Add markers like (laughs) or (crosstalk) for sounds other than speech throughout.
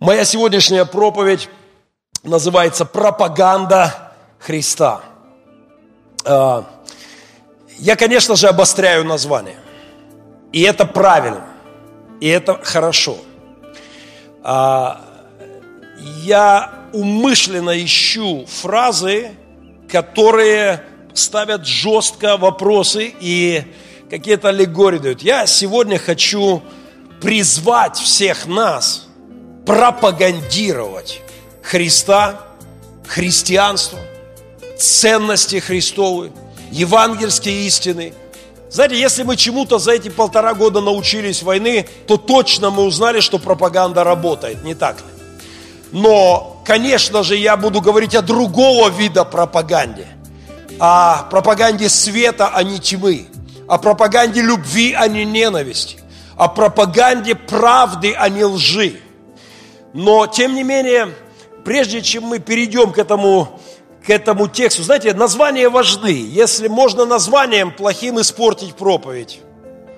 Моя сегодняшняя проповедь называется «Пропаганда Христа». А, я, конечно же, обостряю название. И это правильно. И это хорошо. А, я умышленно ищу фразы, которые ставят жестко вопросы и какие-то аллегории дают. Я сегодня хочу призвать всех нас пропагандировать Христа, христианство, ценности Христовы, евангельские истины. Знаете, если мы чему-то за эти полтора года научились войны, то точно мы узнали, что пропаганда работает, не так ли? Но, конечно же, я буду говорить о другого вида пропаганде. О пропаганде света, а не тьмы. О пропаганде любви, а не ненависти. О пропаганде правды, а не лжи. Но, тем не менее, прежде чем мы перейдем к этому, к этому тексту, знаете, названия важны. Если можно названием плохим испортить проповедь,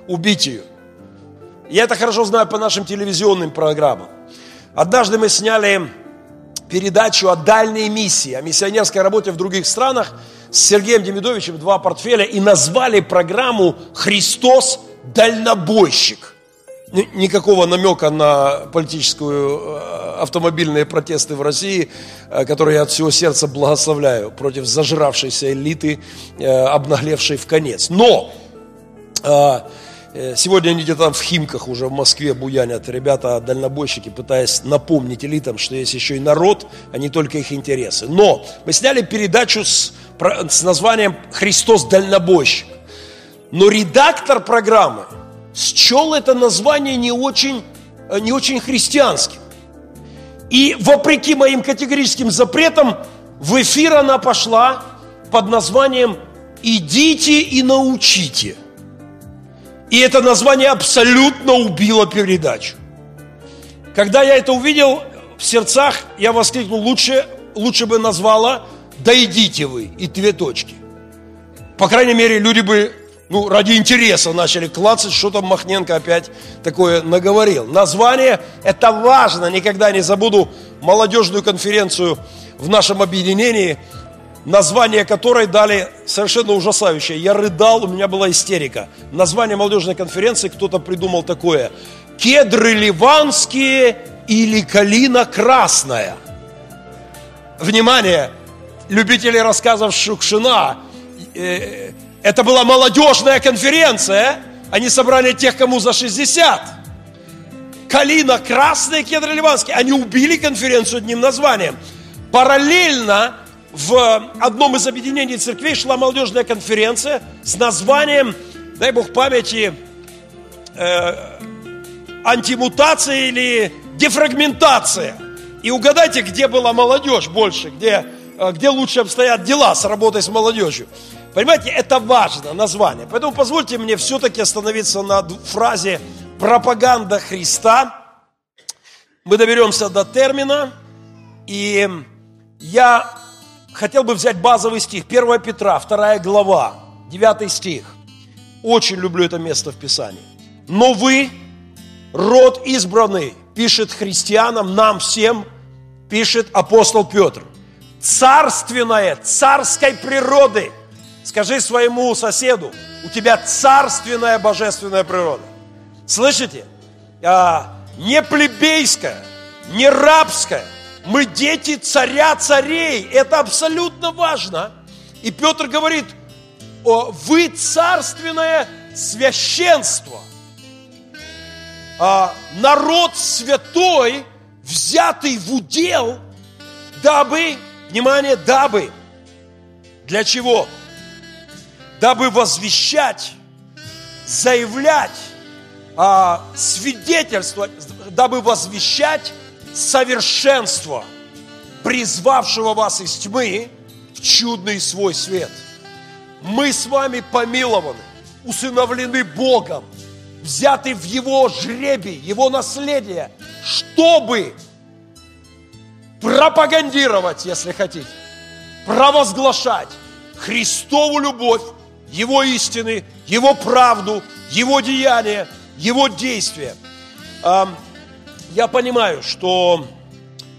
убить ее. Я это хорошо знаю по нашим телевизионным программам. Однажды мы сняли передачу о дальней миссии, о миссионерской работе в других странах с Сергеем Демидовичем, два портфеля, и назвали программу «Христос дальнобойщик» никакого намека на политическую э, автомобильные протесты в России, э, которые я от всего сердца благословляю против зажравшейся элиты, э, обнаглевшей в конец. Но Сегодня они где-то в Химках уже в Москве буянят ребята, дальнобойщики, пытаясь напомнить элитам, что есть еще и народ, а не только их интересы. Но мы сняли передачу с, с названием «Христос дальнобойщик». Но редактор программы – счел это название не очень, э, не очень христианским. И вопреки моим категорическим запретам, в эфир она пошла под названием «Идите и научите». И это название абсолютно убило передачу. Когда я это увидел в сердцах, я воскликнул, лучше, лучше бы назвала «Да идите вы» и две точки. По крайней мере, люди бы ну, ради интереса начали клацать, что там Махненко опять такое наговорил. Название – это важно, никогда не забуду молодежную конференцию в нашем объединении, название которой дали совершенно ужасающее. Я рыдал, у меня была истерика. Название молодежной конференции кто-то придумал такое. Кедры ливанские или калина красная. Внимание, любители рассказов Шукшина, э, это была молодежная конференция. Они собрали тех, кому за 60. Калина, красные кедры ливанские. Они убили конференцию одним названием. Параллельно в одном из объединений церквей шла молодежная конференция с названием, дай Бог памяти, э, антимутация или дефрагментация. И угадайте, где была молодежь больше, где, э, где лучше обстоят дела с работой с молодежью. Понимаете, это важно, название. Поэтому позвольте мне все-таки остановиться на фразе «пропаганда Христа». Мы доберемся до термина, и я хотел бы взять базовый стих. 1 Петра, 2 глава, 9 стих. Очень люблю это место в Писании. «Но вы, род избранный, пишет христианам, нам всем, пишет апостол Петр, царственное, царской природы – Скажи своему соседу, у тебя царственная божественная природа. Слышите? А, не плебейская, не рабская. Мы дети царя царей. Это абсолютно важно. И Петр говорит, вы царственное священство. А, народ святой, взятый в удел, дабы, внимание, дабы. Для чего? Дабы возвещать, заявлять, а, свидетельствовать, дабы возвещать совершенство, призвавшего вас из тьмы в чудный свой свет. Мы с вами помилованы, усыновлены Богом, взяты в Его жребий, Его наследие, чтобы пропагандировать, если хотите, провозглашать Христову любовь его истины, Его правду, Его деяния, Его действия. я понимаю, что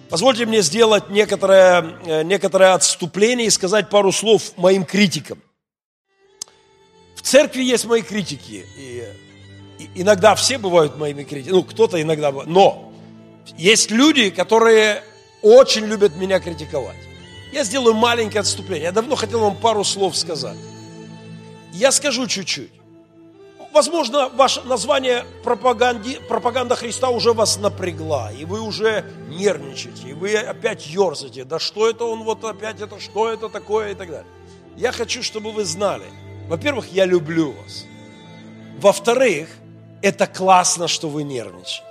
позвольте мне сделать некоторое, э, некоторое отступление и сказать пару слов моим критикам. В церкви есть мои критики. И, иногда все бывают моими критиками. Ну, кто-то иногда бывает. Но есть люди, которые очень любят меня критиковать. Я сделаю маленькое отступление. Я давно хотел вам пару слов сказать. Я скажу чуть-чуть. Возможно, ваше название пропаганди, пропаганда Христа уже вас напрягла, и вы уже нервничаете, и вы опять ерзаете. Да что это он вот опять это, что это такое и так далее. Я хочу, чтобы вы знали. Во-первых, я люблю вас. Во-вторых, это классно, что вы нервничаете.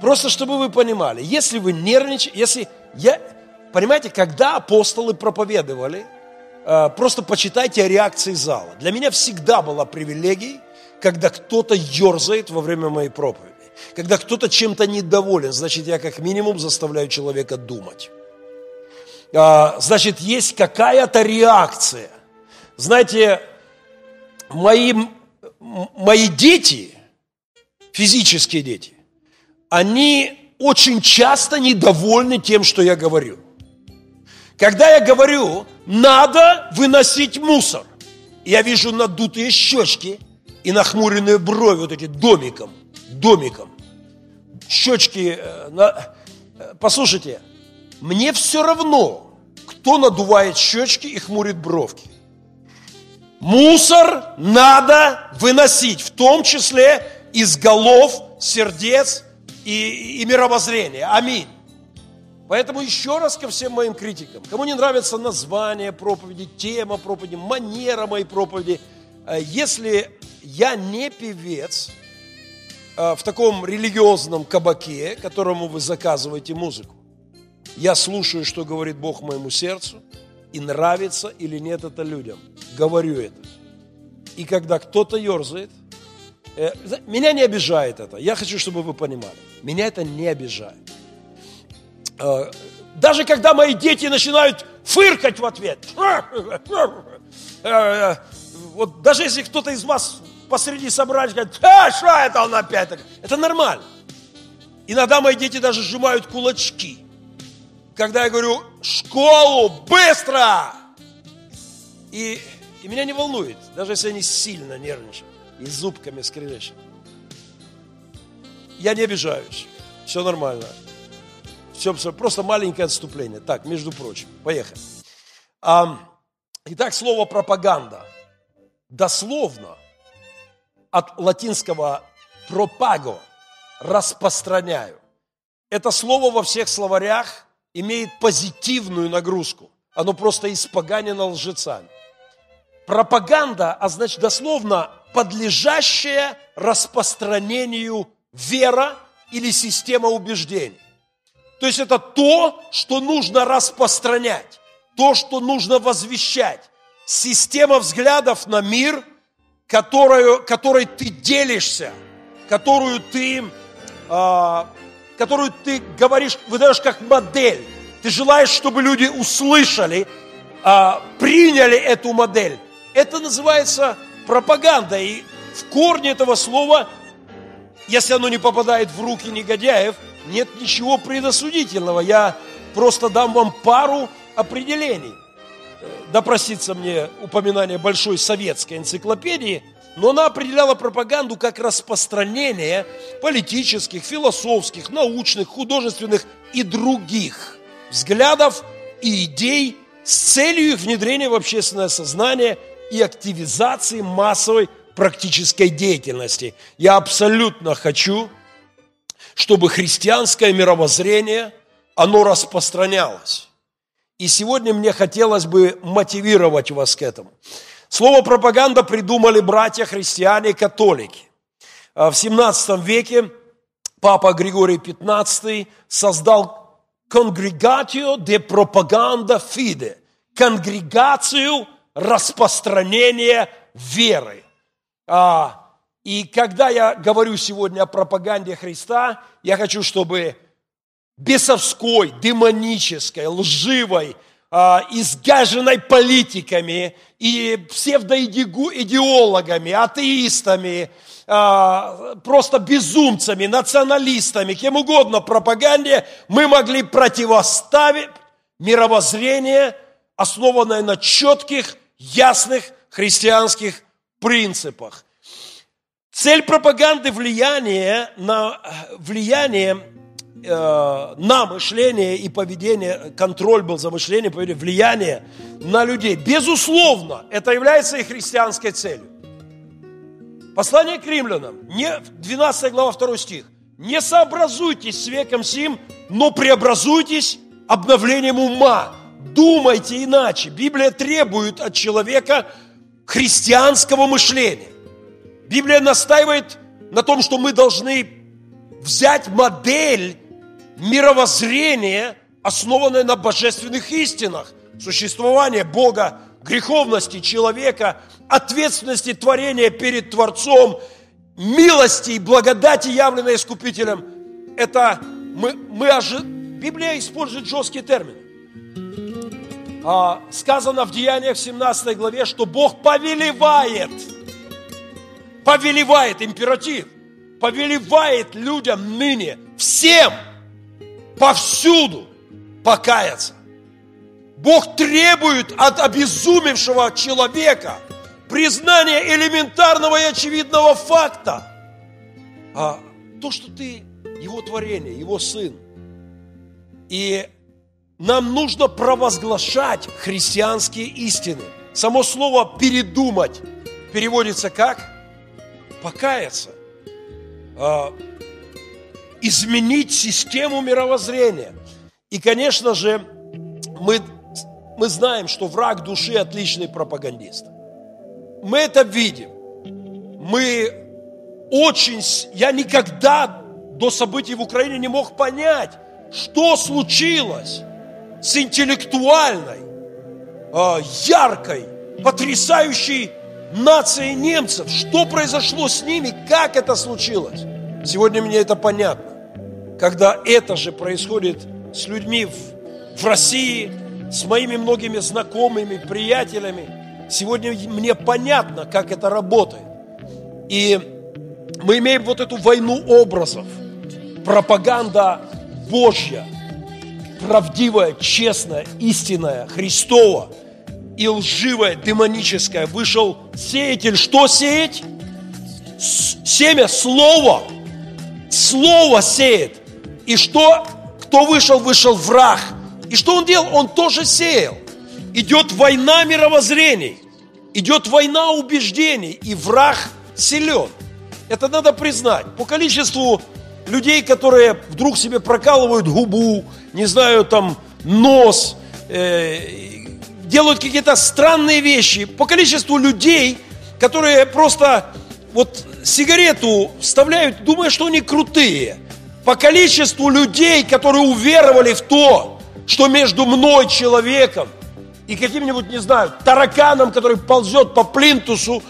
Просто чтобы вы понимали, если вы нервничаете, если я, понимаете, когда апостолы проповедовали, просто почитайте реакции зала. Для меня всегда была привилегией, когда кто-то ерзает во время моей проповеди. Когда кто-то чем-то недоволен, значит, я как минимум заставляю человека думать. А, значит, есть какая-то реакция. Знаете, мои, мои дети, физические дети, они очень часто недовольны тем, что я говорю. Когда я говорю, надо выносить мусор, я вижу надутые щечки и нахмуренные брови вот эти домиком, домиком. Щечки, э, на... Э, послушайте, мне все равно, кто надувает щечки и хмурит бровки. Мусор надо выносить, в том числе из голов, сердец и, и мировоззрения. Аминь. Поэтому еще раз ко всем моим критикам, кому не нравится название проповеди, тема проповеди, манера моей проповеди, э, если я не певец э, в таком религиозном кабаке, которому вы заказываете музыку, я слушаю, что говорит Бог моему сердцу, и нравится или нет это людям. Говорю это. И когда кто-то ерзает, э, меня не обижает это. Я хочу, чтобы вы понимали. Меня это не обижает. Э, даже когда мои дети начинают фыркать в ответ, э, вот даже если кто-то из вас посреди собрания говорит, а, что это он опять? Это нормально. Иногда мои дети даже сжимают кулачки. Когда я говорю, школу, быстро! И, и меня не волнует, даже если они сильно нервничают и зубками скрежещут. Я не обижаюсь, все нормально. Все, все, просто маленькое отступление. Так, между прочим, поехали. Итак, слово пропаганда. Дословно от латинского пропаго – распространяю. Это слово во всех словарях имеет позитивную нагрузку. Оно просто испоганено лжецами. Пропаганда, а значит дословно подлежащая распространению вера или система убеждений. То есть это то, что нужно распространять, то, что нужно возвещать. Система взглядов на мир, которую, которой ты делишься, которую ты, э, которую ты говоришь, выдаешь как модель. Ты желаешь, чтобы люди услышали, э, приняли эту модель. Это называется пропаганда. И в корне этого слова, если оно не попадает в руки негодяев – нет ничего предосудительного. Я просто дам вам пару определений. Допроситься мне упоминание большой советской энциклопедии, но она определяла пропаганду как распространение политических, философских, научных, художественных и других взглядов и идей с целью их внедрения в общественное сознание и активизации массовой практической деятельности. Я абсолютно хочу чтобы христианское мировоззрение, оно распространялось. И сегодня мне хотелось бы мотивировать вас к этому. Слово пропаганда придумали братья-христиане католики. А в 17 веке папа Григорий XV создал конгрегатию де пропаганда фиде, конгрегацию распространения веры. А, и когда я говорю сегодня о пропаганде Христа, я хочу, чтобы бесовской, демонической, лживой, а, изгаженной политиками и псевдоидеологами, атеистами, а, просто безумцами, националистами, кем угодно пропаганде, мы могли противоставить мировоззрение, основанное на четких, ясных христианских принципах. Цель пропаганды влияние на влияние э, на мышление и поведение, контроль был за мышление, поведение, влияние на людей. Безусловно, это является и христианской целью. Послание к римлянам, не, 12 глава, 2 стих. «Не сообразуйтесь с веком сим, но преобразуйтесь обновлением ума». Думайте иначе. Библия требует от человека христианского мышления. Библия настаивает на том, что мы должны взять модель мировоззрения, основанное на божественных истинах, существования Бога, греховности человека, ответственности творения перед Творцом, милости и благодати, явленной Искупителем. Это мы, мы ожи... Библия использует жесткие термины. А, сказано в Деяниях в 17 главе, что Бог повелевает, повелевает императив, повелевает людям ныне, всем – повсюду покаяться. Бог требует от обезумевшего человека признания элементарного и очевидного факта. А то, что ты его творение, его сын. И нам нужно провозглашать христианские истины. Само слово «передумать» переводится как? Покаяться. А, изменить систему мировоззрения. И, конечно же, мы, мы знаем, что враг души отличный пропагандист. Мы это видим. Мы очень... Я никогда до событий в Украине не мог понять, что случилось с интеллектуальной, а, яркой, потрясающей нацией немцев. Что произошло с ними, как это случилось. Сегодня мне это понятно когда это же происходит с людьми в, в России, с моими многими знакомыми, приятелями, сегодня мне понятно, как это работает. И мы имеем вот эту войну образов. Пропаганда Божья, правдивая, честная, истинная, Христова и лживая, демоническая. Вышел сеятель. Что сеять? Семя Слова. Слово сеет. И что? Кто вышел? Вышел враг. И что он делал? Он тоже сеял. Идет война мировоззрений. Идет война убеждений. И враг силен. Это надо признать. По количеству людей, которые вдруг себе прокалывают губу, не знаю, там, нос, э, делают какие-то странные вещи. По количеству людей, которые просто вот сигарету вставляют, думая, что они крутые – по количеству людей, которые уверовали в то, что между мной, человеком, и каким-нибудь, не знаю, тараканом, который ползет по плинтусу,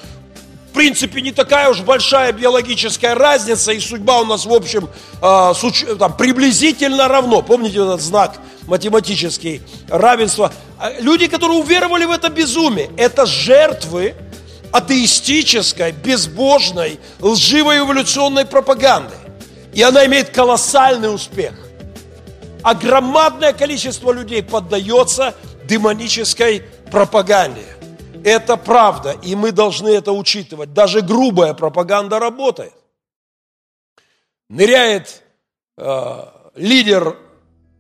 принципе, не такая уж большая биологическая разница, и судьба у нас, в общем, э, там, приблизительно равно. Помните этот знак математический равенства? А люди, которые уверовали в это безумие, это жертвы атеистической, безбожной, лживой эволюционной пропаганды. И она имеет колоссальный успех. А громадное количество людей поддается демонической пропаганде. Это правда, и мы должны это учитывать. Даже грубая пропаганда работает. Ныряет э, лидер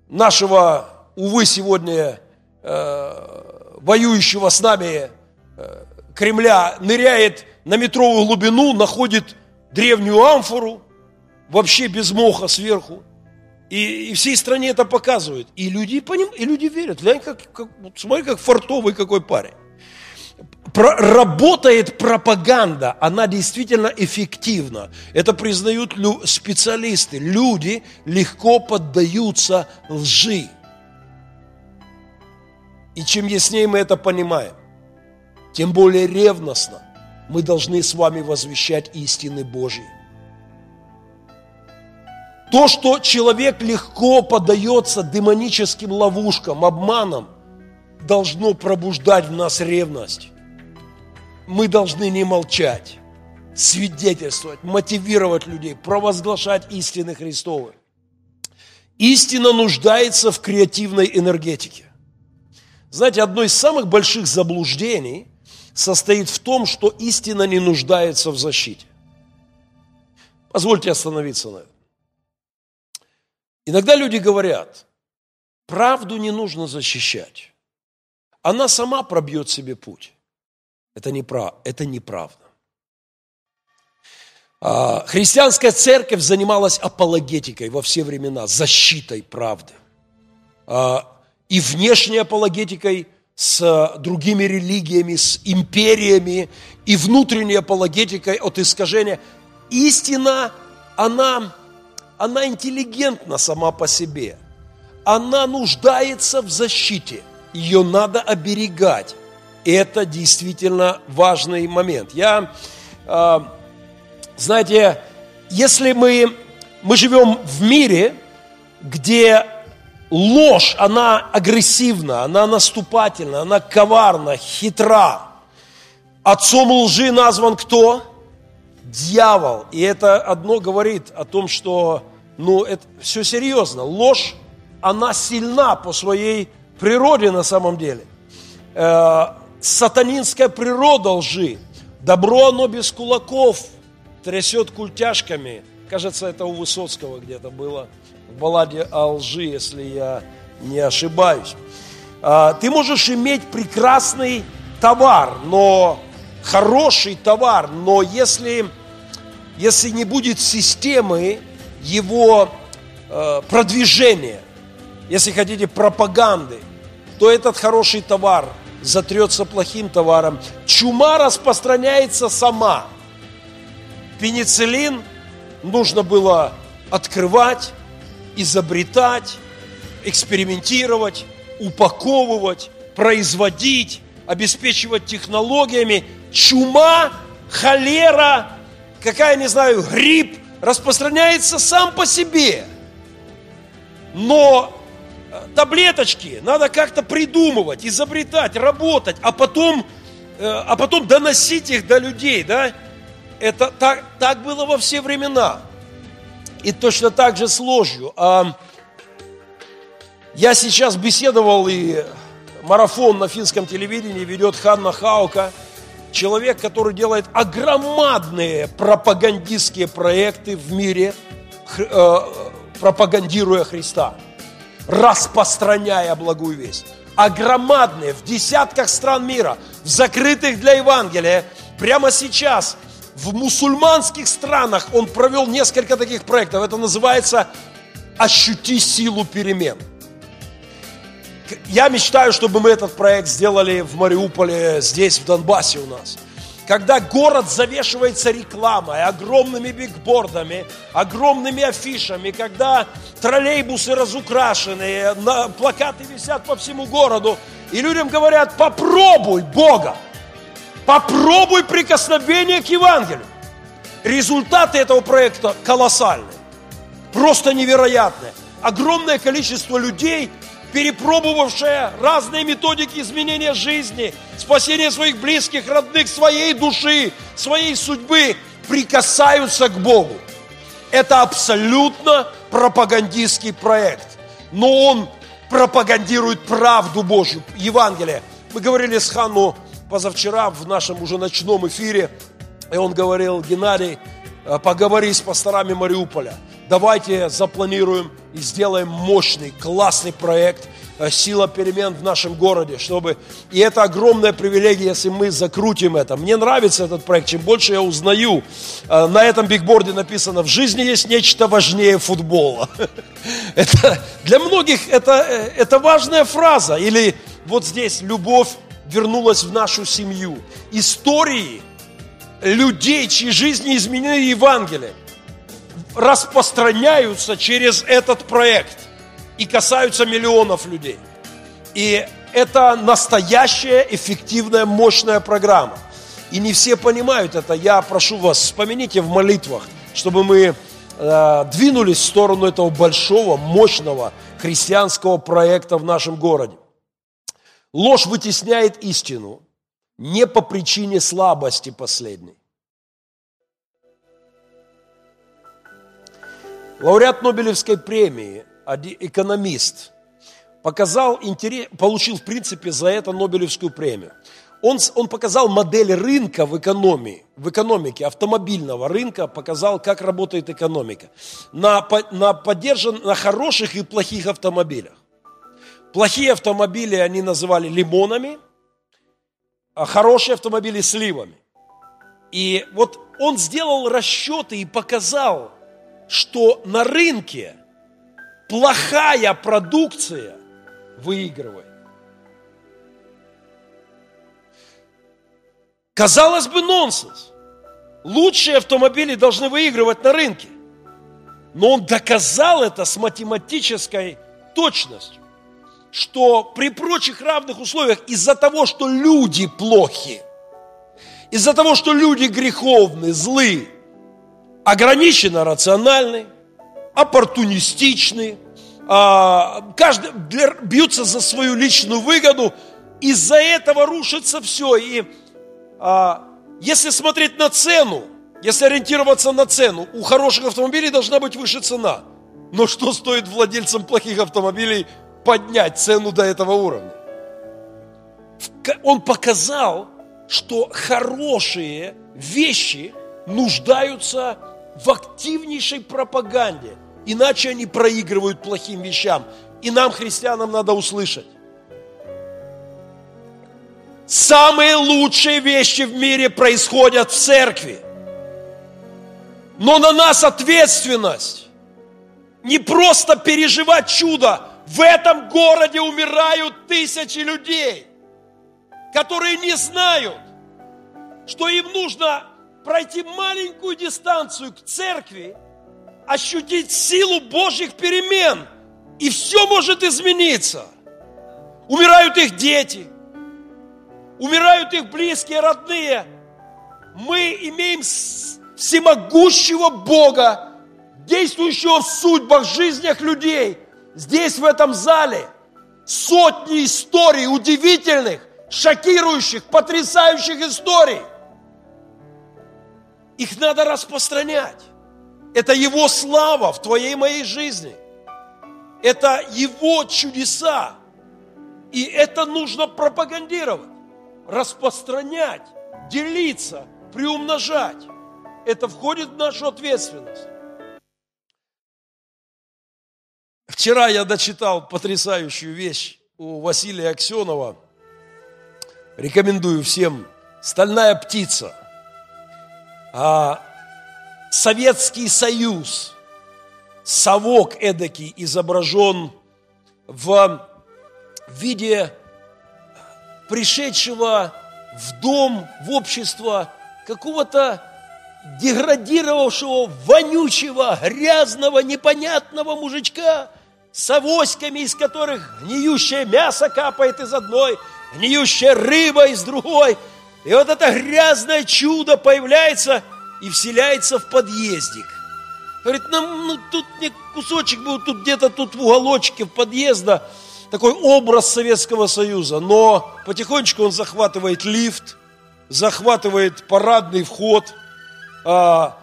нашего, увы, сегодня э, воюющего с нами э, Кремля, ныряет на метровую глубину, находит древнюю амфору, вообще без моха сверху. И, и всей стране это показывают. И люди по ним, и люди верят. Как, как, смотри, как фартовый какой парень. Работает пропаганда, она действительно эффективна. Это признают специалисты. Люди легко поддаются лжи. И чем яснее мы это понимаем, тем более ревностно мы должны с вами возвещать истины Божьи. То, что человек легко поддается демоническим ловушкам, обманам, должно пробуждать в нас ревность. Мы должны не молчать, свидетельствовать, мотивировать людей, провозглашать истины Христовы. Истина нуждается в креативной энергетике. Знаете, одно из самых больших заблуждений состоит в том, что истина не нуждается в защите. Позвольте остановиться на этом. Иногда люди говорят, правду не нужно защищать. Она сама пробьет себе путь. Это, неправ... это неправда. А, христианская церковь занималась апологетикой во все времена, защитой правды. А, и внешней апологетикой с другими религиями, с империями, и внутренней апологетикой от искажения. Истина, она, она интеллигентна сама по себе. Она нуждается в защите. Ее надо оберегать. Это действительно важный момент. Я, а, знаете, если мы, мы живем в мире, где ложь, она агрессивна, она наступательна, она коварна, хитра. Отцом лжи назван кто? Дьявол. И это одно говорит о том, что ну, это все серьезно. Ложь, она сильна по своей природе на самом деле. Сатанинская природа лжи. Добро оно без кулаков, трясет культяшками. Кажется, это у Высоцкого где-то было в балладе о лжи, если я не ошибаюсь. А, ты можешь иметь прекрасный товар, но хороший товар, но если, если не будет системы его э, продвижения, если хотите, пропаганды, то этот хороший товар затрется плохим товаром. Чума распространяется сама. Пенициллин нужно было открывать, изобретать, экспериментировать, упаковывать, производить, обеспечивать технологиями. Чума, холера, какая, не знаю, грипп распространяется сам по себе. Но таблеточки надо как-то придумывать, изобретать, работать, а потом, э, а потом доносить их до людей, да? Это так, так было во все времена. И точно так же с ложью. А, я сейчас беседовал, и марафон на финском телевидении ведет Ханна Хаука, человек, который делает огромадные пропагандистские проекты в мире, э, пропагандируя Христа, распространяя благую весть. Огромадные, в десятках стран мира, в закрытых для Евангелия, прямо сейчас – в мусульманских странах он провел несколько таких проектов. Это называется «Ощути силу перемен». Я мечтаю, чтобы мы этот проект сделали в Мариуполе, здесь, в Донбассе у нас. Когда город завешивается рекламой, огромными бигбордами, огромными афишами, когда троллейбусы разукрашены, плакаты висят по всему городу, и людям говорят, попробуй Бога. Попробуй прикосновение к Евангелию. Результаты этого проекта колоссальные, просто невероятные. Огромное количество людей, перепробовавшие разные методики изменения жизни, спасения своих близких, родных, своей души, своей судьбы, прикасаются к Богу. Это абсолютно пропагандистский проект. Но он пропагандирует правду Божью, Евангелие. Мы говорили с Ханну позавчера в нашем уже ночном эфире, и он говорил, Геннадий, э, поговори с пасторами Мариуполя. Давайте запланируем и сделаем мощный, классный проект э, «Сила перемен» в нашем городе, чтобы... И это огромная привилегия, если мы закрутим это. Мне нравится этот проект, чем больше я узнаю. Э, на этом бигборде написано «В жизни есть нечто важнее футбола». (laughs) Это, для многих это, это важная фраза. Или вот здесь «Любовь вернулась в нашу семью. Истории людей, чьи жизни изменены Евангелием, распространяются через этот проект и касаются миллионов людей. И это настоящая, эффективная, мощная программа. И не все понимают это. Я прошу вас, вспомните в молитвах, чтобы мы э, двинулись в сторону этого большого, мощного христианского проекта в нашем городе. Ложь вытесняет истину не по причине слабости последней. Лауреат Нобелевской премии, экономист, показал интерес, получил, в принципе, за это Нобелевскую премию. Он, он показал модель рынка в экономии, в экономике, автомобильного рынка, показал, как работает экономика. На, на, поддержан, на хороших и плохих автомобилях. Плохие автомобили они называли лимонами, а хорошие автомобили сливами. И вот он сделал расчеты и показал, что на рынке плохая продукция выигрывает. Казалось бы, нонсенс. Лучшие автомобили должны выигрывать на рынке. Но он доказал это с математической точностью, что при прочих равных условиях из-за того, что люди плохи, из-за того, что люди греховны, злы, ограниченно рациональны, оппортунистичны, а, каждый бьются за свою личную выгоду, из-за этого рушится все. И а, если смотреть на цену, если ориентироваться на цену, у хороших автомобилей должна быть выше цена. Но что стоит владельцам плохих автомобилей поднять цену до этого уровня? Он показал, что хорошие вещи нуждаются в активнейшей пропаганде, иначе они проигрывают плохим вещам. И нам, христианам, надо услышать. Самые лучшие вещи в мире происходят в церкви. Но на нас ответственность. Не просто переживать чудо. В этом городе умирают тысячи людей, которые не знают, что им нужно пройти маленькую дистанцию к церкви, ощутить силу Божьих перемен, и все может измениться. Умирают их дети, умирают их близкие, родные. Мы имеем всемогущего Бога, действующего в судьбах, жизнях людей. Здесь, в этом зале, сотни историй удивительных, шокирующих, потрясающих историй. Их надо распространять. Это Его слава в твоей моей жизни. Это Его чудеса. И это нужно пропагандировать распространять, делиться, приумножать. Это входит в нашу ответственность. Вчера я дочитал потрясающую вещь у Василия Аксенова. Рекомендую всем. «Стальная птица». А Советский Союз, совок эдакий изображен в виде пришедшего в дом, в общество какого-то деградировавшего, вонючего, грязного, непонятного мужичка с авоськами, из которых гниющее мясо капает из одной, гниющая рыба из другой. И вот это грязное чудо появляется и вселяется в подъездик. Говорит, нам ну, тут не кусочек был, тут где-то тут в уголочке в подъезда – такой образ Советского Союза, но потихонечку он захватывает лифт, захватывает парадный вход, а,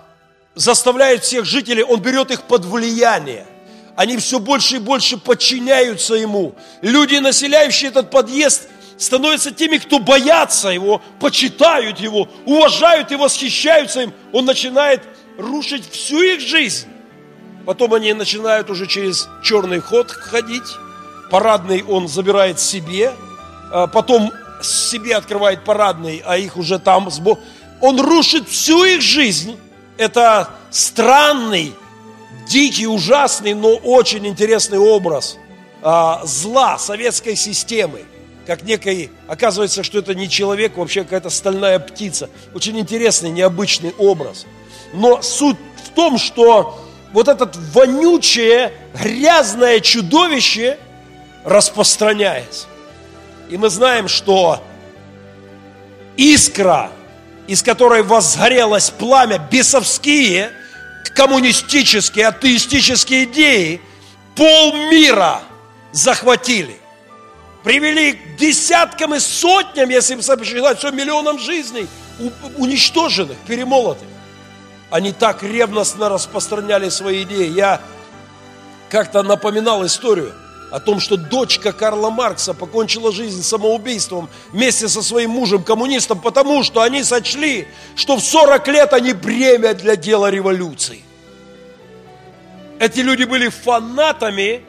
заставляет всех жителей, он берет их под влияние. Они все больше и больше подчиняются ему. Люди, населяющие этот подъезд, становятся теми, кто боятся его, почитают его, уважают и восхищаются им. Он начинает рушить всю их жизнь. Потом они начинают уже через черный ход ходить, парадный он забирает себе, а потом себе открывает парадный, а их уже там. Он рушит всю их жизнь. Это странный, дикий, ужасный, но очень интересный образ а, зла советской системы. Как некой, оказывается, что это не человек, вообще какая-то стальная птица. Очень интересный, необычный образ. Но суть в том, что вот этот вонючее, грязное чудовище – распространяется. И мы знаем, что искра, из которой возгорелось пламя, бесовские, коммунистические, атеистические идеи, полмира захватили. Привели к десяткам и сотням, если посчитать, все миллионам жизней, уничтоженных, перемолотых. Они так ревностно распространяли свои идеи. Я как-то напоминал историю о том, что дочка Карла Маркса покончила жизнь самоубийством вместе со своим мужем-коммунистом, потому что они сочли, что в 40 лет они бремя для дела революции. Эти люди были фанатами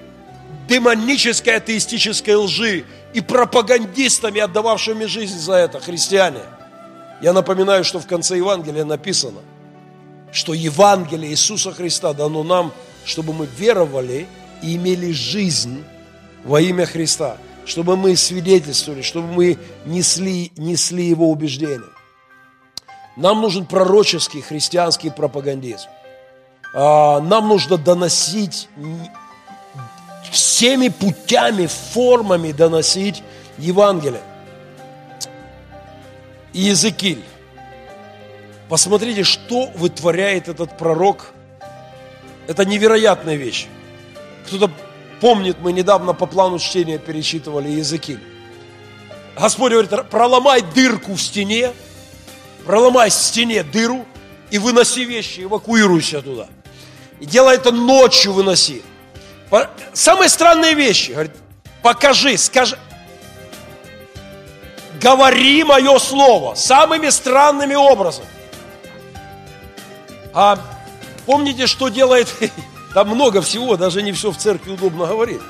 демонической атеистической лжи и пропагандистами, отдававшими жизнь за это, христиане. Я напоминаю, что в конце Евангелия написано, что Евангелие Иисуса Христа дано нам, чтобы мы веровали и имели жизнь во имя Христа, чтобы мы свидетельствовали, чтобы мы несли, несли Его убеждения. Нам нужен пророческий христианский пропагандизм. А, нам нужно доносить всеми путями, формами доносить Евангелие. Иезекииль. Посмотрите, что вытворяет этот пророк. Это невероятная вещь. Кто-то помнит, мы недавно по плану чтения перечитывали языки. Господь говорит, проломай дырку в стене, проломай в стене дыру и выноси вещи, эвакуируйся туда. И делай это ночью выноси. Самые странные вещи. Говорит, покажи, скажи, говори мое слово самыми странными образами. А помните, что делает, (laughs) там много всего, даже не все в церкви удобно говорить.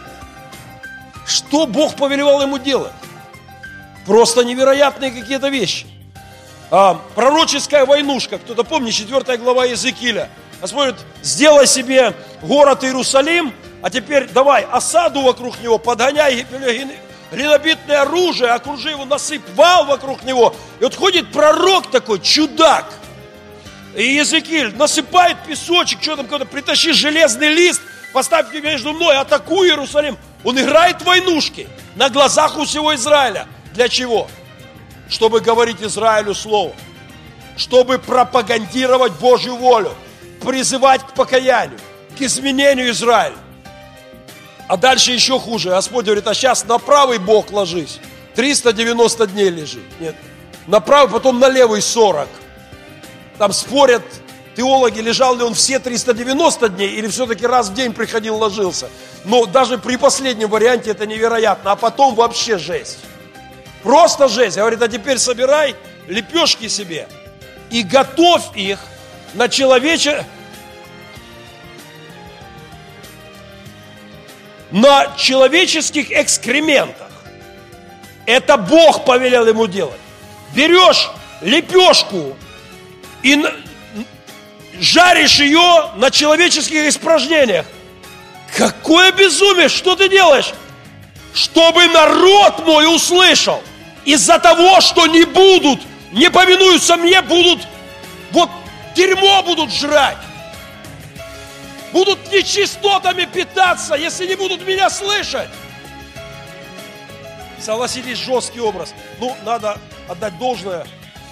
Что Бог повелевал ему делать? Просто невероятные какие-то вещи. А, пророческая войнушка, кто-то помнит, 4 глава Иезекииля. Господь говорит, сделай себе город Иерусалим, а теперь давай осаду вокруг него, подгоняй глинобитное оружие, окружи его, насыпь вал вокруг него. И вот ходит пророк такой, чудак. И Езекиль насыпает песочек, что там, какой-то, притащи железный лист, поставь между мной, атакуй Иерусалим. Он играет войнушки на глазах у всего Израиля. Для чего? Чтобы говорить Израилю слово. Чтобы пропагандировать Божью волю. Призывать к покаянию, к изменению Израиля. А дальше еще хуже. Господь говорит, а сейчас на правый бок ложись. 390 дней лежи. Нет. На правый, потом на левый 40. Там спорят теологи, лежал ли он все 390 дней или все-таки раз в день приходил, ложился. Но даже при последнем варианте это невероятно. А потом вообще жесть. Просто жесть. Говорит, а теперь собирай лепешки себе и готовь их на человече, на человеческих экскрементах. Это Бог повелел ему делать. Берешь лепешку и жаришь ее на человеческих испражнениях. Какое безумие! Что ты делаешь? Чтобы народ мой услышал. Из-за того, что не будут, не повинуются мне, будут, вот дерьмо будут жрать будут нечистотами питаться, если не будут меня слышать. Согласитесь, жесткий образ. Ну, надо отдать должное.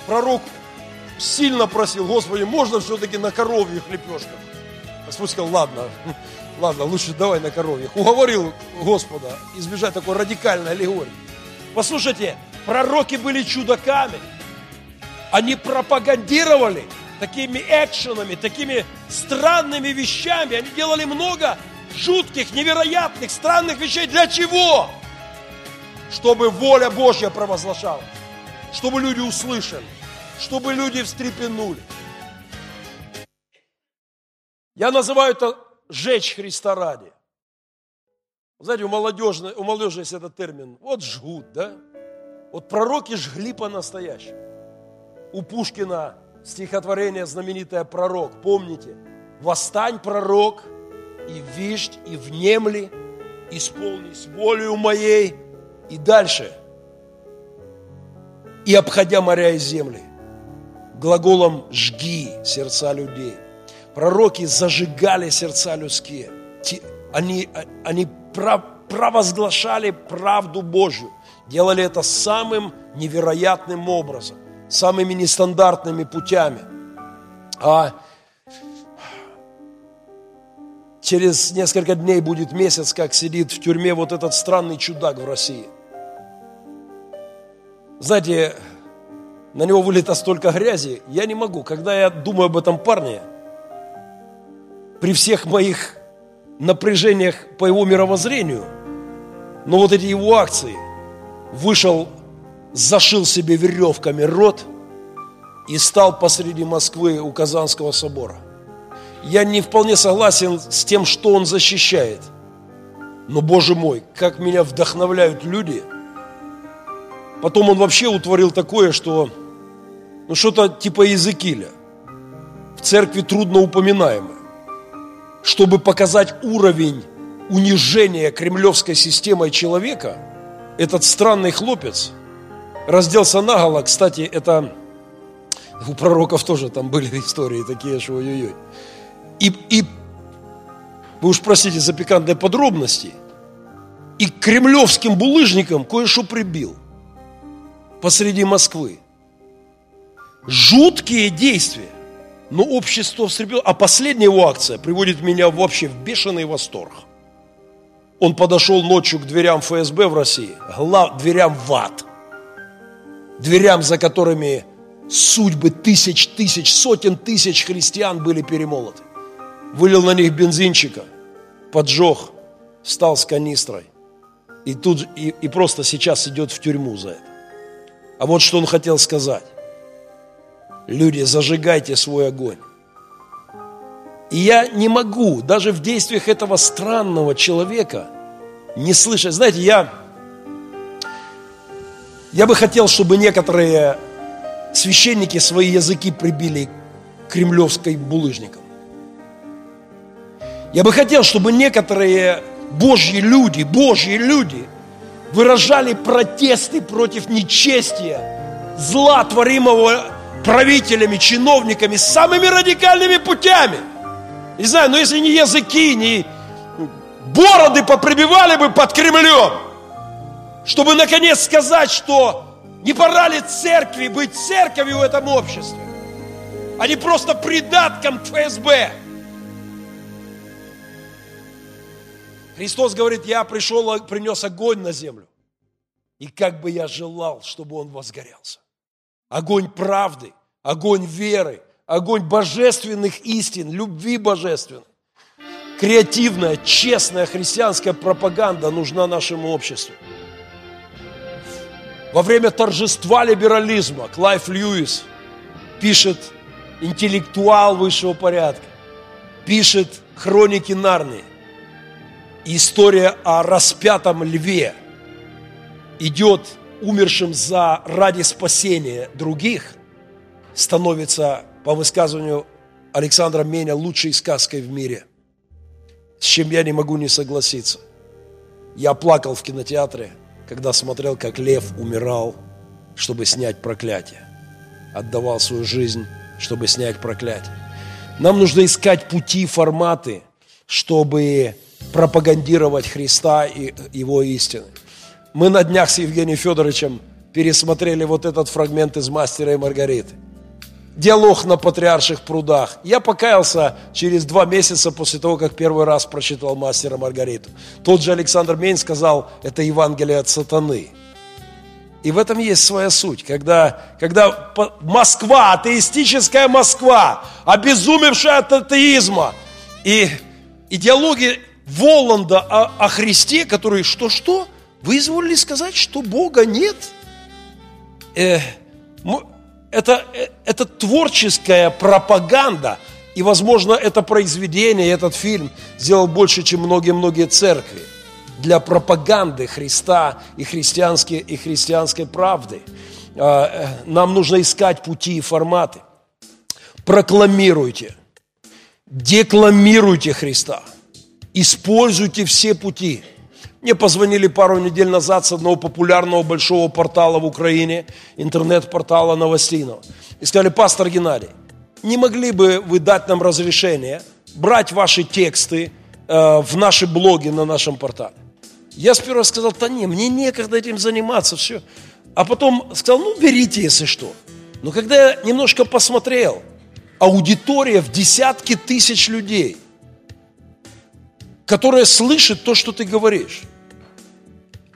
Пророк сильно просил, Господи, можно все-таки на коровьих лепешках? Господь сказал, ладно, (laughs) ладно, лучше давай на коровьих. Уговорил Господа избежать такой радикальной аллегории. Послушайте, пророки были чудаками. Они пропагандировали такими экшенами, такими странными вещами. Они делали много жутких, невероятных, странных вещей. Для чего? Чтобы воля Божья провозглашалась. Чтобы люди услышали. Чтобы люди встрепенули. Я называю это «жечь Христа ради». Знаете, у молодежи, у молодежи есть этот термин. Вот жгут, да? Вот пророки жгли по-настоящему. У Пушкина стихотворение знаменитое «Пророк». Помните? «Восстань, пророк, и виждь, и внемли, исполнись волею моей». И дальше. «И обходя моря и земли, глаголом «жги сердца людей». Пророки зажигали сердца людские. Они, они провозглашали правду Божью. Делали это самым невероятным образом самыми нестандартными путями. А через несколько дней будет месяц, как сидит в тюрьме вот этот странный чудак в России. знаете, на него вылито столько грязи, я не могу. Когда я думаю об этом парне, при всех моих напряжениях по его мировоззрению, но вот эти его акции, вышел, зашил себе веревками рот и стал посреди Москвы у Казанского собора. Я не вполне согласен с тем, что он защищает. Но, Боже мой, как меня вдохновляют люди. Потом он вообще утворил такое, что ну что-то типа Иезекииля, в церкви трудно упоминаемое, чтобы показать уровень унижения кремлевской системой человека, этот странный хлопец разделся наголо, кстати, это у пророков тоже там были (laughs) истории такие, что ой-ой-ой. И, и вы уж простите за пикантные подробности, и кремлевским булыжникам кое-что прибил посреди Москвы. Жуткие действия. Но общество встрепело. А последняя его акция приводит меня вообще в бешеный восторг. Он подошел ночью к дверям ФСБ в России, глав, дверям в ад. Дверям, за которыми судьбы тысяч, тысяч, сотен тысяч христиан были перемолоты. Вылил на них бензинчика, поджег, встал с канистрой. И тут и, и просто сейчас идет в тюрьму за это. А вот что он хотел сказать. Люди, зажигайте свой огонь. И я не могу, даже в действиях этого странного человека, не слышать. Знаете, я, я бы хотел, чтобы некоторые священники свои языки прибили к кремлевской булыжникам. Я бы хотел, чтобы некоторые Божьи люди, Божьи люди выражали протесты против нечестия, зла, творимого правителями, чиновниками, самыми радикальными путями. Не знаю, но если не языки, не бороды поприбивали бы под Кремлем, чтобы наконец сказать, что не пора ли церкви быть церковью в этом обществе, а не просто придатком к ФСБ. Христос говорит, я пришел, принес огонь на землю. И как бы я желал, чтобы он возгорелся. Огонь правды, огонь веры, огонь божественных истин, любви божественной. Креативная, честная христианская пропаганда нужна нашему обществу. Во время торжества либерализма Клайв Льюис пишет интеллектуал высшего порядка, пишет хроники Нарнии. История о распятом льве идет умершим за ради спасения других, становится, по высказыванию Александра Меня, лучшей сказкой в мире, с чем я не могу не согласиться. Я плакал в кинотеатре, когда смотрел, как лев умирал, чтобы снять проклятие. Отдавал свою жизнь, чтобы снять проклятие. Нам нужно искать пути, форматы, чтобы пропагандировать Христа и Его истины. Мы на днях с Евгением Федоровичем пересмотрели вот этот фрагмент из «Мастера и Маргариты». Диалог на Патриарших прудах. Я покаялся через два месяца после того, как первый раз прочитал «Мастера Маргариту». Тот же Александр Мень сказал, это Евангелие от сатаны. И в этом есть своя суть, когда, когда Москва, атеистическая Москва, обезумевшая от атеизма, и идеология Воланда о, о Христе, который что-что – вы изволили сказать, что Бога нет? Э, это, э, это творческая пропаганда. И, возможно, это произведение, этот фильм сделал больше, чем многие-многие церкви для пропаганды Христа и, христианской, и христианской правды. А, э, нам нужно искать пути и форматы. Прокламируйте, декламируйте Христа, используйте все пути – мне позвонили пару недель назад с одного популярного большого портала в Украине, интернет-портала новостейного. И сказали, пастор Геннадий, не могли бы вы дать нам разрешение брать ваши тексты э, в наши блоги на нашем портале? Я сперва сказал, да не, мне некогда этим заниматься, все. А потом сказал, ну берите, если что. Но когда я немножко посмотрел, аудитория в десятки тысяч людей, которая слышит то, что ты говоришь.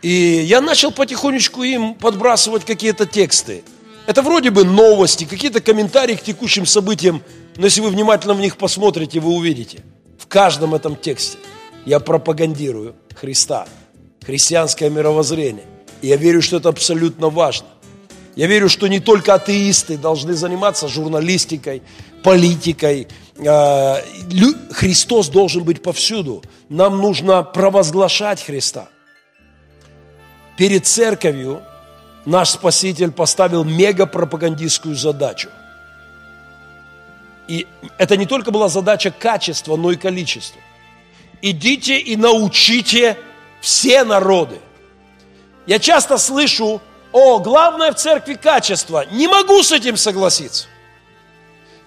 И я начал потихонечку им подбрасывать какие-то тексты. Это вроде бы новости, какие-то комментарии к текущим событиям, но если вы внимательно в них посмотрите, вы увидите. В каждом этом тексте я пропагандирую Христа, христианское мировоззрение. И я верю, что это абсолютно важно. Я верю, что не только атеисты должны заниматься журналистикой, политикой. А, Христос должен быть повсюду. Нам нужно провозглашать Христа. Перед церковью наш Спаситель поставил мегапропагандистскую задачу. И это не только была задача качества, но и количества. Идите и научите все народы. Я часто слышу, о, главное в церкви качество. Не могу с этим согласиться.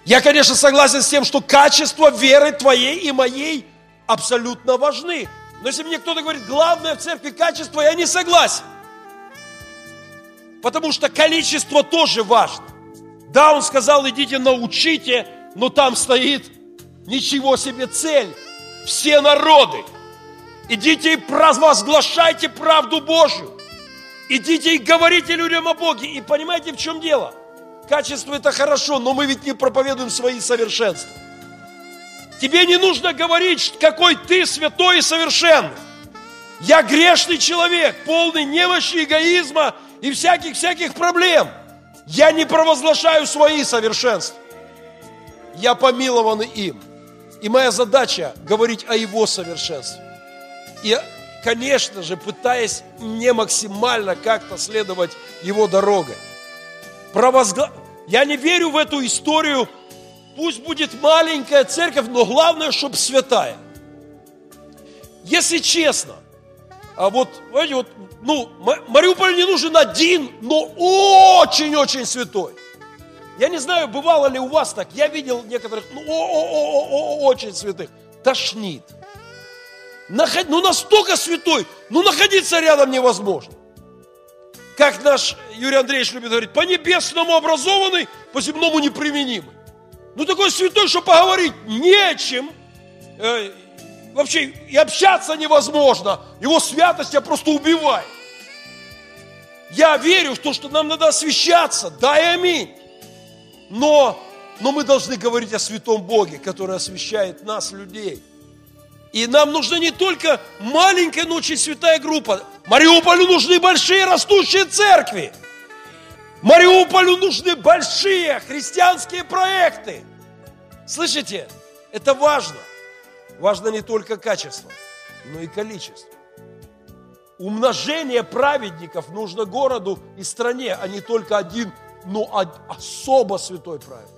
Я, конечно, согласен с тем, что качество веры твоей и моей абсолютно важны. Но если мне кто-то говорит, главное в церкви качество, я не согласен. Потому что количество тоже важно. Да, он сказал, идите научите, но там стоит ничего себе цель. Все народы. Идите и провозглашайте правду Божью. Идите и говорите людям о Боге. И понимаете, в чем дело? Качество это хорошо, но мы ведь не проповедуем свои совершенства. Тебе не нужно говорить, какой ты святой и совершенный. Я грешный человек, полный немощи, эгоизма и всяких-всяких проблем. Я не провозглашаю свои совершенства. Я помилован им. И моя задача говорить о его совершенстве. И, конечно же, пытаясь не максимально как-то следовать его дорогой. Провозгла... Я не верю в эту историю Пусть будет маленькая церковь, но главное, чтобы святая. Если честно, а вот, знаете, вот, ну, Мариуполь не нужен один, но очень-очень святой. Я не знаю, бывало ли у вас так. Я видел некоторых, ну, очень святых. Тошнит. Наход... Ну, настолько святой, ну, находиться рядом невозможно. Как наш Юрий Андреевич любит говорить, по небесному образованный, по земному неприменимый. Ну такой святой, что поговорить нечем. Э, вообще и общаться невозможно. Его святость я просто убиваю. Я верю в то, что нам надо освящаться. Да и аминь. Но, но мы должны говорить о святом Боге, который освящает нас, людей. И нам нужна не только маленькая, но очень святая группа. Мариуполю нужны большие растущие церкви. Мариуполю нужны большие христианские проекты. Слышите? Это важно. Важно не только качество, но и количество. Умножение праведников нужно городу и стране, а не только один, но особо святой праведник.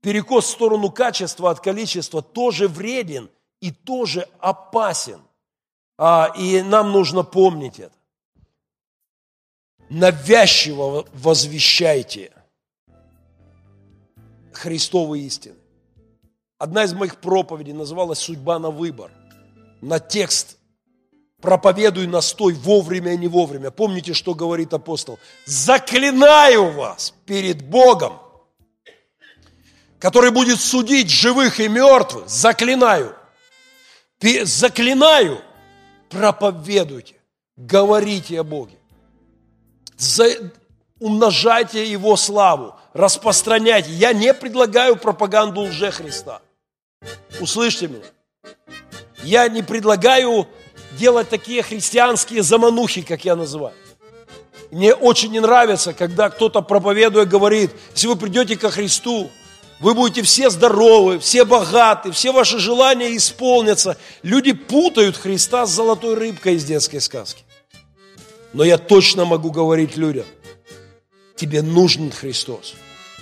Перекос в сторону качества от количества тоже вреден и тоже опасен – и нам нужно помнить это. Навязчиво возвещайте Христовые истины. Одна из моих проповедей называлась «Судьба на выбор». На текст «Проповедуй настой вовремя и не вовремя». Помните, что говорит апостол? «Заклинаю вас перед Богом, который будет судить живых и мертвых, заклинаю, заклинаю проповедуйте, говорите о Боге, За... умножайте Его славу, распространяйте. Я не предлагаю пропаганду лже Христа. Услышьте меня. Я не предлагаю делать такие христианские заманухи, как я называю. Мне очень не нравится, когда кто-то проповедуя говорит, если вы придете ко Христу, вы будете все здоровы, все богаты, все ваши желания исполнятся. Люди путают Христа с золотой рыбкой из детской сказки. Но я точно могу говорить людям, тебе нужен Христос.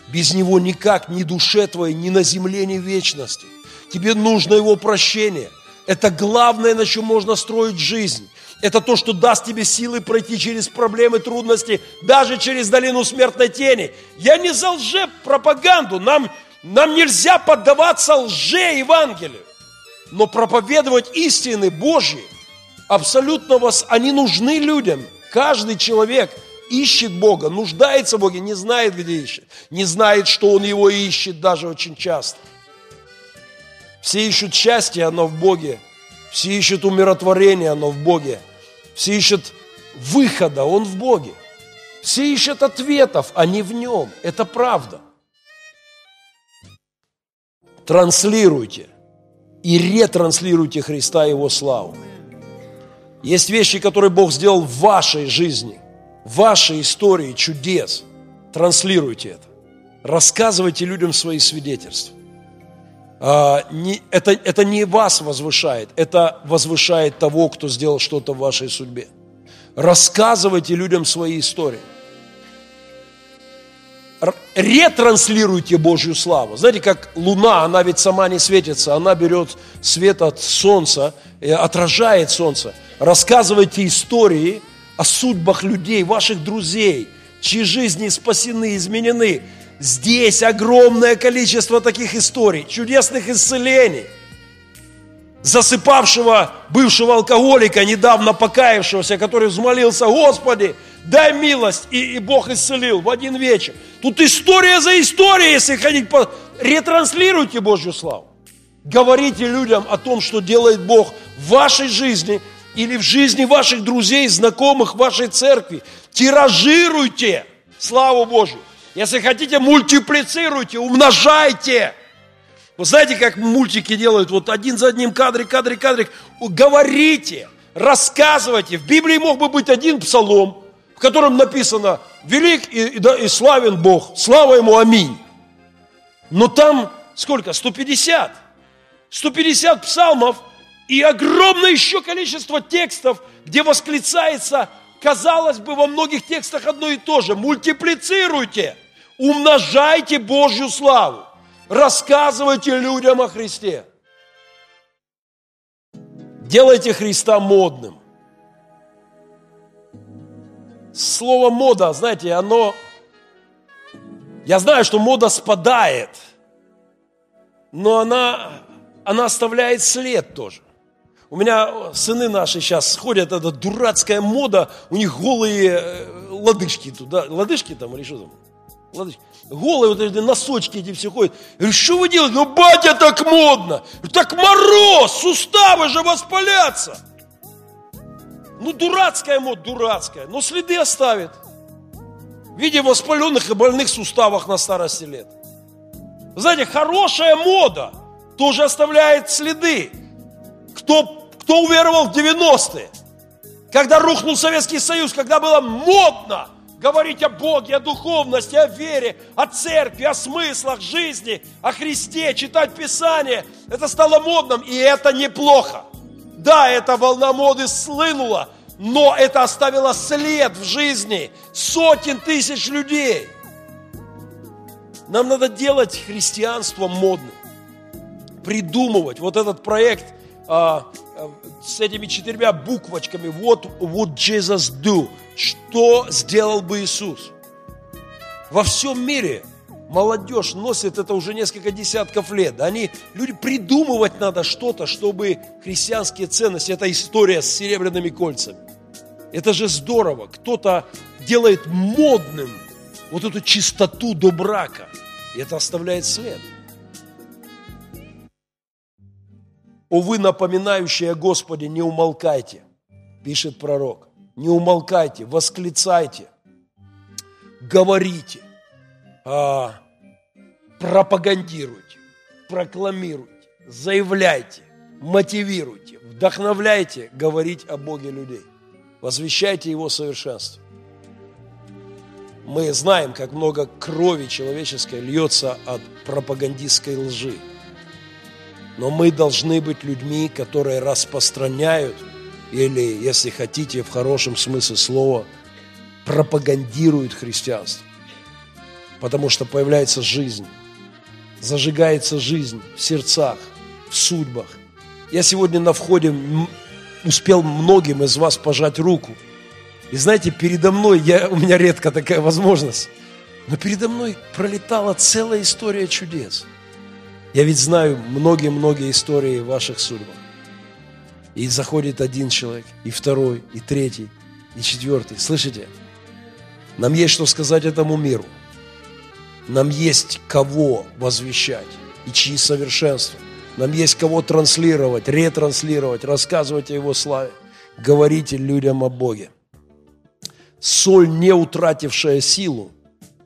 Без Него никак ни душе твоей, ни на земле, ни в вечности. Тебе нужно Его прощение. Это главное, на чем можно строить жизнь. Это то, что даст тебе силы пройти через проблемы, трудности, даже через долину смертной тени. Я не за лже-пропаганду. Нам, нам нельзя поддаваться лже-евангелию. Но проповедовать истины Божьи, абсолютно вас, они нужны людям. Каждый человек ищет Бога, нуждается в Боге, не знает, где ищет. Не знает, что он его ищет даже очень часто. Все ищут счастье, оно в Боге Все ищут умиротворения, но в Боге. Все ищут выхода, Он в Боге. Все ищут ответов, а не в Нем. Это правда. Транслируйте и ретранслируйте Христа и Его славу. Есть вещи, которые Бог сделал в вашей жизни, в вашей истории чудес. Транслируйте это. Рассказывайте людям свои свидетельства. А, это, это не вас возвышает, это возвышает того, кто сделал что-то в вашей судьбе. Рассказывайте людям свои истории. Ретранслируйте Божью славу. Знаете, как луна, она ведь сама не светится, она берет свет от солнца, отражает солнце. Рассказывайте истории о судьбах людей, ваших друзей, чьи жизни спасены, изменены. Здесь огромное количество таких историй, чудесных исцелений. Засыпавшего бывшего алкоголика, недавно покаявшегося, который взмолился, Господи, дай милость, и, и Бог исцелил в один вечер. Тут история за историей, если ходить по... Ретранслируйте Божью славу. Говорите людям о том, что делает Бог в вашей жизни или в жизни ваших друзей, знакомых, вашей церкви. Тиражируйте славу Божью. Если хотите, мультиплицируйте, умножайте. Вы знаете, как мультики делают? Вот один за одним кадрик, кадрик, кадрик. Говорите, рассказывайте. В Библии мог бы быть один псалом, в котором написано «Велик и, и, и славен Бог, слава Ему, аминь». Но там сколько? 150. 150 псалмов и огромное еще количество текстов, где восклицается, казалось бы, во многих текстах одно и то же. Мультиплицируйте умножайте Божью славу, рассказывайте людям о Христе. Делайте Христа модным. Слово мода, знаете, оно... Я знаю, что мода спадает, но она, она оставляет след тоже. У меня сыны наши сейчас ходят, это дурацкая мода, у них голые э, лодыжки туда, лодыжки там или что там? Голые вот эти носочки эти все ходят. Я говорю, что вы делаете? Ну, батя, так модно. Так мороз, суставы же воспалятся. Ну, дурацкая мода, дурацкая. Но следы оставит. В воспаленных и больных суставах на старости лет. Знаете, хорошая мода тоже оставляет следы. Кто, кто уверовал в 90-е? Когда рухнул Советский Союз, когда было модно – говорить о Боге, о духовности, о вере, о церкви, о смыслах жизни, о Христе, читать Писание. Это стало модным, и это неплохо. Да, эта волна моды слынула, но это оставило след в жизни сотен тысяч людей. Нам надо делать христианство модным, придумывать. Вот этот проект а, с этими четырьмя буквочками What would Jesus do? Что сделал бы Иисус? Во всем мире молодежь носит это уже несколько десятков лет. Они, люди, придумывать надо что-то, чтобы христианские ценности, это история с серебряными кольцами. Это же здорово. Кто-то делает модным вот эту чистоту до брака. И это оставляет след. О вы, напоминающие о Господе, не умолкайте, пишет пророк. Не умолкайте, восклицайте, говорите, а, пропагандируйте, прокламируйте, заявляйте, мотивируйте, вдохновляйте говорить о Боге людей. Возвещайте Его совершенство. Мы знаем, как много крови человеческой льется от пропагандистской лжи – но мы должны быть людьми, которые распространяют, или, если хотите, в хорошем смысле слова, пропагандируют христианство. Потому что появляется жизнь, зажигается жизнь в сердцах, в судьбах. Я сегодня на входе успел многим из вас пожать руку. И знаете, передо мной, я, у меня редко такая возможность, но передо мной пролетала целая история чудес – я ведь знаю многие-многие истории ваших судьбах. И заходит один человек, и второй, и третий, и четвертый. Слышите? Нам есть что сказать этому миру. Нам есть кого возвещать и чьи совершенства. Нам есть кого транслировать, ретранслировать, рассказывать о Его славе. Говорите людям о Боге. Соль, не утратившая силу,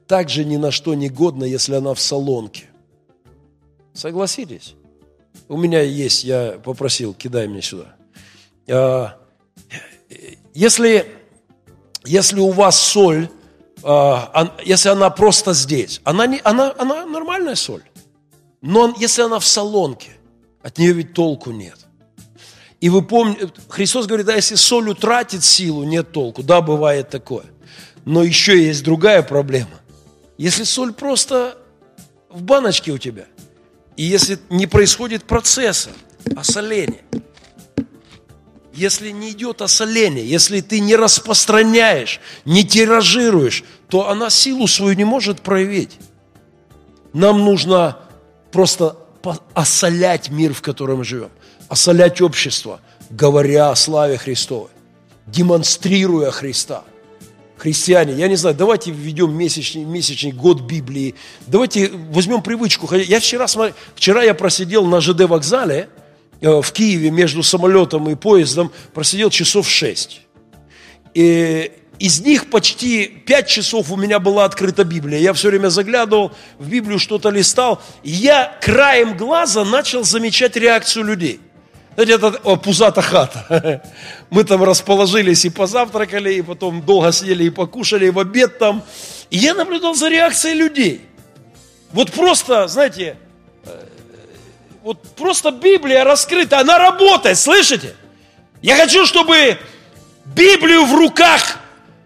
также ни на что не годна, если она в солонке. Согласитесь? У меня есть, я попросил, кидай мне сюда. А, если, если у вас соль, а, если она просто здесь, она, не, она, она нормальная соль. Но если она в солонке, от нее ведь толку нет. И вы помните, Христос говорит, да, если соль утратит силу, нет толку. Да, бывает такое. Но еще есть другая проблема. Если соль просто в баночке у тебя, и если не происходит процесса осоления, если не идет осоление, если ты не распространяешь, не тиражируешь, то она силу свою не может проявить. Нам нужно просто осолять мир, в котором мы живем, осолять общество, говоря о славе Христовой, демонстрируя Христа. Христиане, я не знаю, давайте введем месячный, месячный год Библии, давайте возьмем привычку. Я вчера, вчера я просидел на ЖД вокзале э, в Киеве между самолетом и поездом, просидел часов шесть. И из них почти пять часов у меня была открыта Библия. Я все время заглядывал в Библию, что-то листал. И я краем глаза начал замечать реакцию людей. Знаете, это о, пузата хата. (laughs) Мы там расположились и позавтракали, и потом долго сидели и покушали, и в обед там. И я наблюдал за реакцией людей. Вот просто, знаете, э, вот просто Библия раскрыта, она работает, слышите? Я хочу, чтобы Библию в руках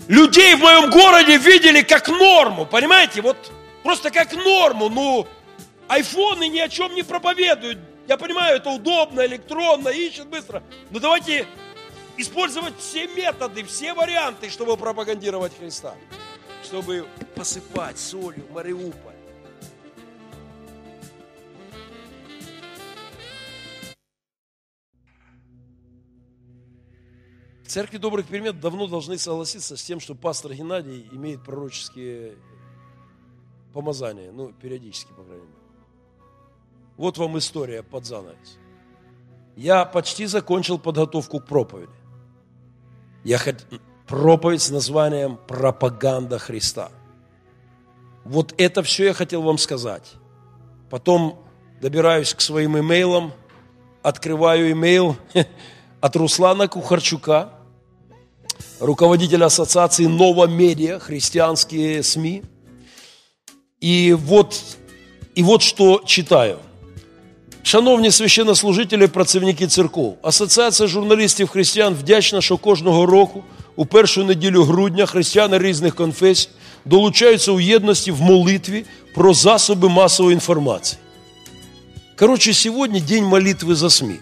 людей в моем городе видели как норму, понимаете? Вот просто как норму. Ну, айфоны ни о чем не проповедуют. Я понимаю, это удобно, электронно, ищет быстро. Но давайте использовать все методы, все варианты, чтобы пропагандировать Христа. Чтобы посыпать солью Мариуполь. Церкви добрых перемен давно должны согласиться с тем, что пастор Геннадий имеет пророческие помазания, ну, периодически, по крайней мере. Вот вам история под занавес. Я почти закончил подготовку к проповеди. Я хот... проповедь с названием «Пропаганда Христа». Вот это все я хотел вам сказать. Потом добираюсь к своим имейлам, открываю имейл (laughs) от Руслана Кухарчука – руководитель ассоциации «Нова Медиа», христианские СМИ. И вот, і от що читаю. Шановні священнослужителі, працівники церков, Асоціація журналістів християн вдячна, що кожного року, у першу неділю грудня, християни різних конфесій долучаються у єдності в молитві про засоби масової інформації. Коротше, сьогодні день молитви за СМІ.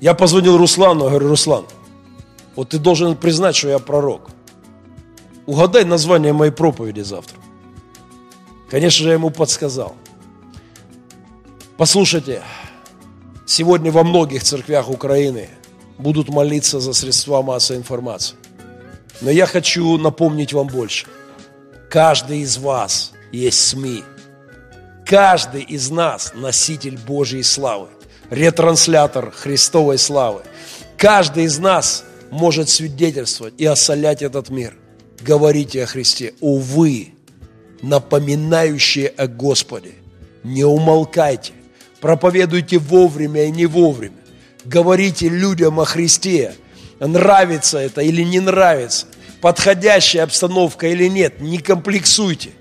Я позвонил Руслану, говорю, Руслан, вот ты должен признать, что я пророк. Угадай название моей проповеди завтра. Конечно же, я ему подсказал. Послушайте, сегодня во многих церквях Украины будут молиться за средства массовой информации. Но я хочу напомнить вам больше. Каждый из вас есть СМИ. Каждый из нас носитель Божьей славы ретранслятор Христовой славы. Каждый из нас может свидетельствовать и осолять этот мир. Говорите о Христе. Увы, напоминающие о Господе. Не умолкайте. Проповедуйте вовремя и не вовремя. Говорите людям о Христе. Нравится это или не нравится. Подходящая обстановка или нет. Не комплексуйте.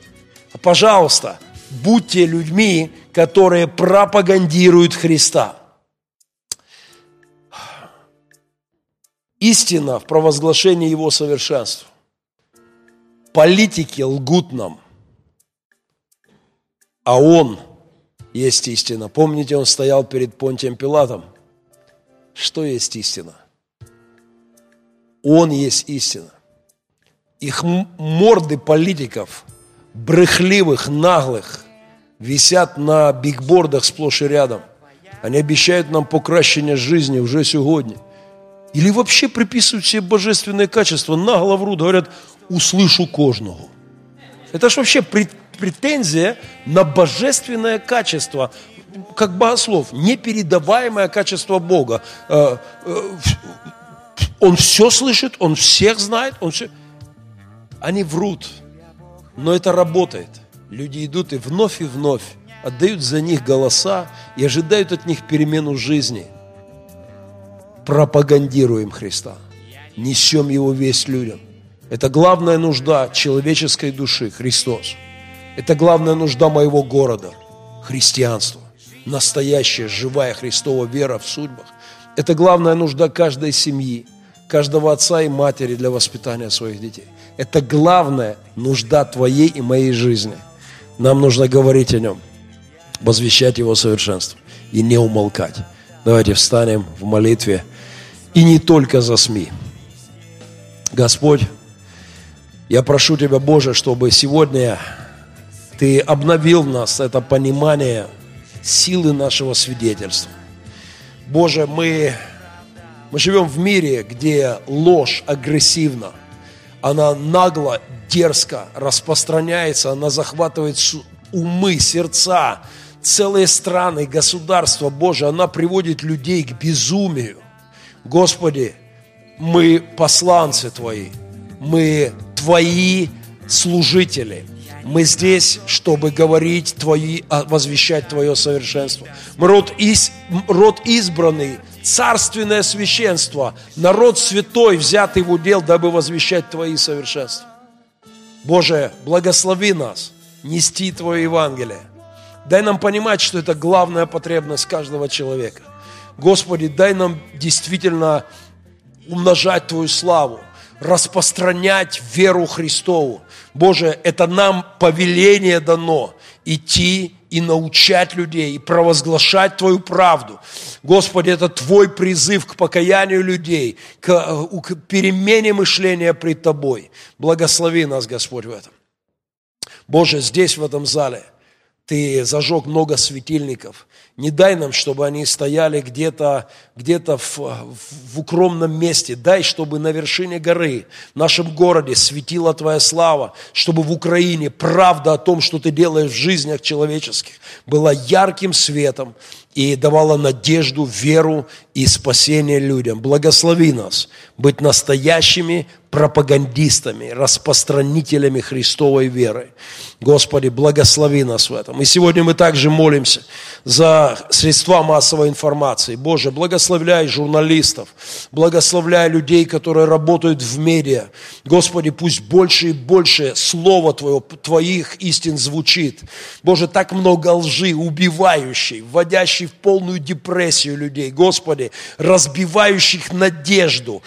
Пожалуйста, будьте людьми, которые пропагандируют Христа. Истина в провозглашении Его совершенства. Политики лгут нам, а Он есть истина. Помните, Он стоял перед Понтием Пилатом. Что есть истина? Он есть истина. Их морды политиков, брехливых, наглых, висят на бигбордах сплошь и рядом. Они обещают нам покращение жизни уже сегодня. Или вообще приписывают себе божественные качества, нагло врут, говорят, услышу кожного. Это ж вообще претензия на божественное качество, как богослов, непередаваемое качество Бога. Э, э, он все слышит, он всех знает, он все... Они врут, но это работает. Люди идут и вновь и вновь отдают за них голоса и ожидают от них перемену жизни. Пропагандируем Христа, несем Его весь людям. Это главная нужда человеческой души, Христос. Это главная нужда моего города, христианство. Настоящая, живая Христова вера в судьбах. Это главная нужда каждой семьи, каждого отца и матери для воспитания своих детей. Это главная нужда твоей и моей жизни. Нам нужно говорить о нем, возвещать его совершенство и не умолкать. Давайте встанем в молитве. И не только за СМИ. Господь, я прошу Тебя, Боже, чтобы сегодня Ты обновил нас это понимание силы нашего свидетельства. Боже, мы мы живем в мире, где ложь агрессивна, она нагло, дерзко распространяется, она захватывает умы, сердца, целые страны, государства, Боже, она приводит людей к безумию. Господи, мы посланцы Твои, мы Твои служители. Мы здесь, чтобы говорить Твои, а, возвещать Твое совершенство. Мы род, из, род избранный, царственное священство, народ святой, взятый в удел, дабы возвещать Твои совершенства. Боже, благослови нас нести Твое Евангелие. Дай нам понимать, что это главная потребность каждого человека. Господи, дай нам действительно умножать Твою славу, распространять веру Христову. Боже, это нам повеление дано идти и научать людей, и провозглашать Твою правду. Господи, это Твой призыв к покаянию людей, к, э, к перемене мышления пред Тобой. Благослови нас, Господь, в этом. Боже, здесь, в этом зале, Ты зажег много светильников – не дай нам, чтобы они стояли где-то где в, в укромном месте. Дай, чтобы на вершине горы, в нашем городе светила Твоя слава, чтобы в Украине правда о том, что Ты делаешь в жизнях человеческих, была ярким светом и давала надежду, веру и спасение людям. Благослови нас быть настоящими пропагандистами, распространителями Христовой веры. Господи, благослови нас в этом. И сегодня мы также молимся за средства массовой информации. Боже, благословляй журналистов, благословляй людей, которые работают в медиа. Господи, пусть больше и больше Слова Твоего, Твоих истин звучит. Боже, так много лжи, убивающей, вводящей в полную депрессию людей. Господи, разбивающих надежду,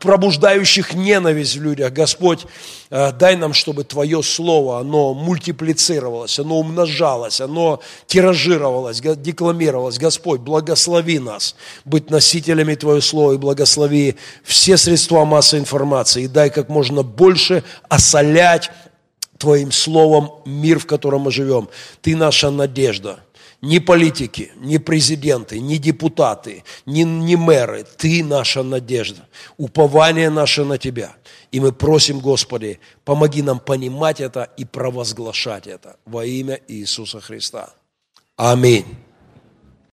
пробуждающих ненависть в людях. Господь, э, дай нам, чтобы Твое Слово, оно мультиплицировалось, оно умножалось, оно тиражировалось, декламировалось. Господь, благослови нас быть носителями Твоего Слова и благослови все средства массовой информации и дай как можно больше осолять Твоим Словом мир, в котором мы живем. Ты наша надежда ни политики, ни президенты, ни депутаты, ни, ни мэры. Ты наша надежда, упование наше на Тебя. И мы просим, Господи, помоги нам понимать это и провозглашать это во имя Иисуса Христа. Аминь.